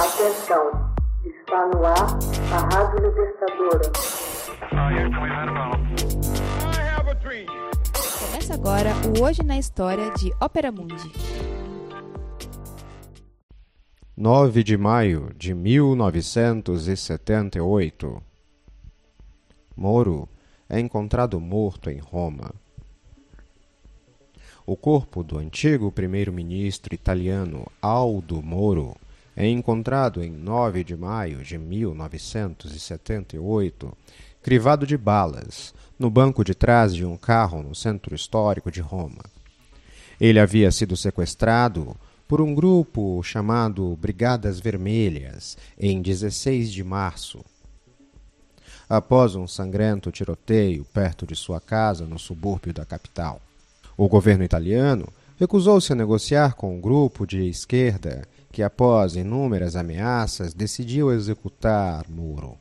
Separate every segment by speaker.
Speaker 1: Atenção, está no ar a Rádio Libertadora.
Speaker 2: Começa agora o Hoje na História de Ópera Mundi.
Speaker 3: 9 de maio de 1978 Moro é encontrado morto em Roma. O corpo do antigo primeiro-ministro italiano Aldo Moro é encontrado em 9 de maio de 1978, crivado de balas, no banco de trás de um carro no centro histórico de Roma. Ele havia sido sequestrado por um grupo chamado Brigadas Vermelhas em 16 de março. Após um sangrento tiroteio perto de sua casa no subúrbio da capital, o governo italiano recusou-se a negociar com o grupo de esquerda que, após inúmeras ameaças, decidiu executar Muro.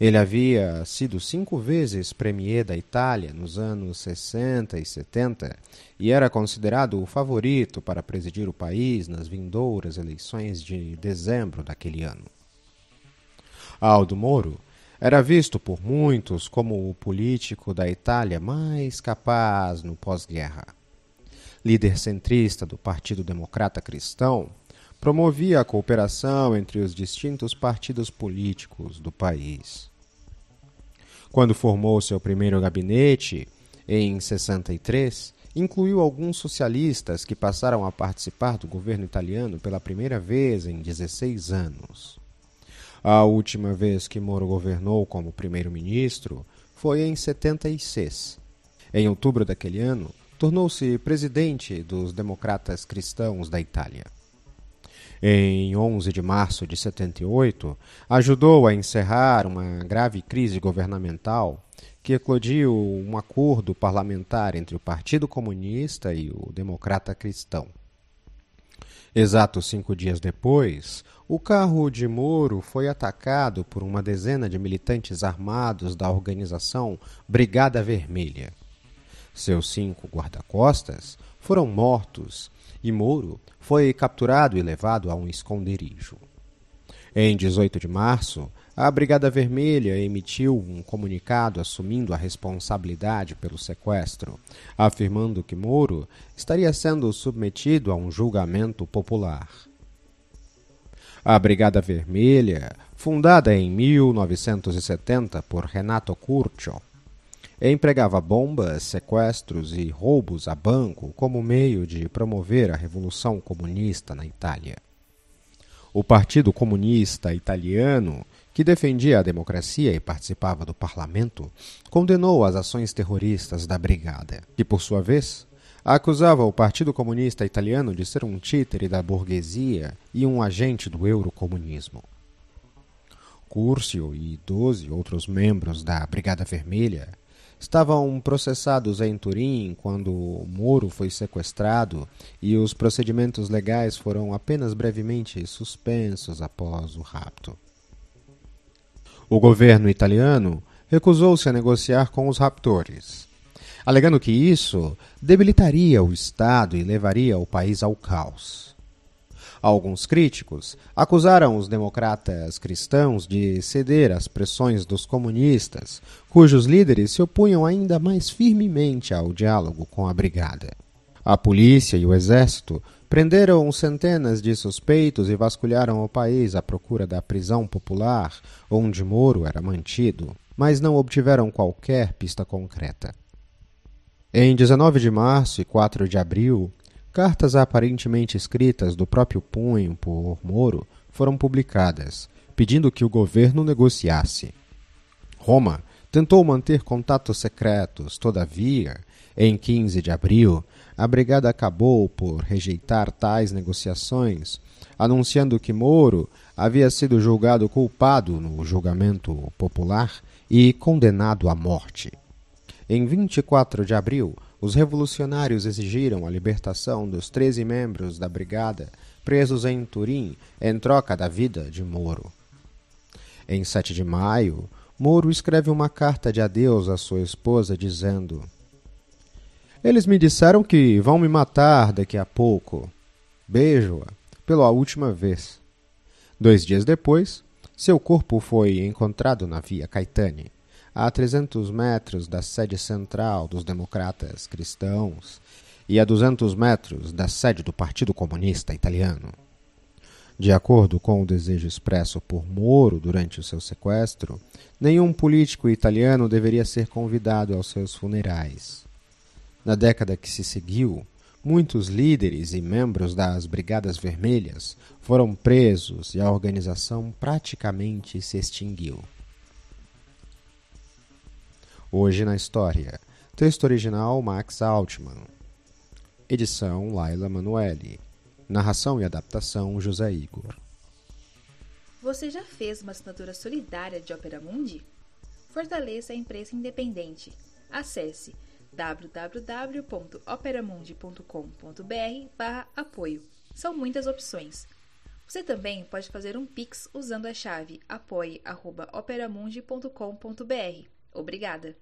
Speaker 3: Ele havia sido cinco vezes premier da Itália nos anos 60 e 70 e era considerado o favorito para presidir o país nas vindouras eleições de dezembro daquele ano. Aldo Moro era visto por muitos como o político da Itália mais capaz no pós-guerra. Líder centrista do Partido Democrata Cristão, promovia a cooperação entre os distintos partidos políticos do país. Quando formou seu primeiro gabinete, em 63, incluiu alguns socialistas que passaram a participar do governo italiano pela primeira vez em 16 anos. A última vez que Moro governou como primeiro-ministro foi em 76. Em outubro daquele ano, tornou-se presidente dos Democratas Cristãos da Itália em 11 de março de 78, ajudou a encerrar uma grave crise governamental que eclodiu um acordo parlamentar entre o Partido Comunista e o Democrata Cristão. Exatos cinco dias depois, o carro de Moro foi atacado por uma dezena de militantes armados da organização Brigada Vermelha. Seus cinco guarda-costas foram mortos e Moro foi capturado e levado a um esconderijo. Em 18 de março, a Brigada Vermelha emitiu um comunicado assumindo a responsabilidade pelo sequestro, afirmando que Moro estaria sendo submetido a um julgamento popular. A Brigada Vermelha, fundada em 1970 por Renato Curcio, empregava bombas, sequestros e roubos a banco como meio de promover a Revolução Comunista na Itália. O Partido Comunista Italiano, que defendia a democracia e participava do parlamento, condenou as ações terroristas da Brigada, que, por sua vez, acusava o Partido Comunista Italiano de ser um títere da burguesia e um agente do eurocomunismo. Curcio e doze outros membros da Brigada Vermelha estavam processados em Turim quando Moro foi sequestrado e os procedimentos legais foram apenas brevemente suspensos após o rapto. O governo italiano recusou-se a negociar com os raptores, alegando que isso debilitaria o Estado e levaria o país ao caos. Alguns críticos acusaram os democratas cristãos de ceder às pressões dos comunistas, cujos líderes se opunham ainda mais firmemente ao diálogo com a brigada. A polícia e o exército prenderam centenas de suspeitos e vasculharam o país à procura da prisão popular onde Moro era mantido, mas não obtiveram qualquer pista concreta. Em 19 de março e 4 de abril, Cartas aparentemente escritas do próprio punho por Moro foram publicadas, pedindo que o governo negociasse. Roma tentou manter contatos secretos, todavia, em 15 de abril, a brigada acabou por rejeitar tais negociações, anunciando que Moro havia sido julgado culpado no julgamento popular e condenado à morte. Em 24 de abril, os revolucionários exigiram a libertação dos 13 membros da brigada presos em Turim em troca da vida de Moro. Em 7 de maio, Moro escreve uma carta de adeus à sua esposa dizendo: Eles me disseram que vão me matar daqui a pouco. Beijo-a pela última vez. Dois dias depois, seu corpo foi encontrado na Via Caetani, a 300 metros da sede central dos democratas cristãos e a 200 metros da sede do Partido Comunista Italiano. De acordo com o desejo expresso por Moro durante o seu sequestro, nenhum político italiano deveria ser convidado aos seus funerais. Na década que se seguiu, muitos líderes e membros das Brigadas Vermelhas foram presos e a organização praticamente se extinguiu. Hoje na História. Texto original Max Altman. Edição Laila Manuelle. Narração e adaptação José Igor.
Speaker 2: Você já fez uma assinatura solidária de Opera Mundi? Fortaleça a imprensa independente. Acesse www.operamundi.com.br/apoio. São muitas opções. Você também pode fazer um Pix usando a chave apoie.operamundi.com.br. Obrigada!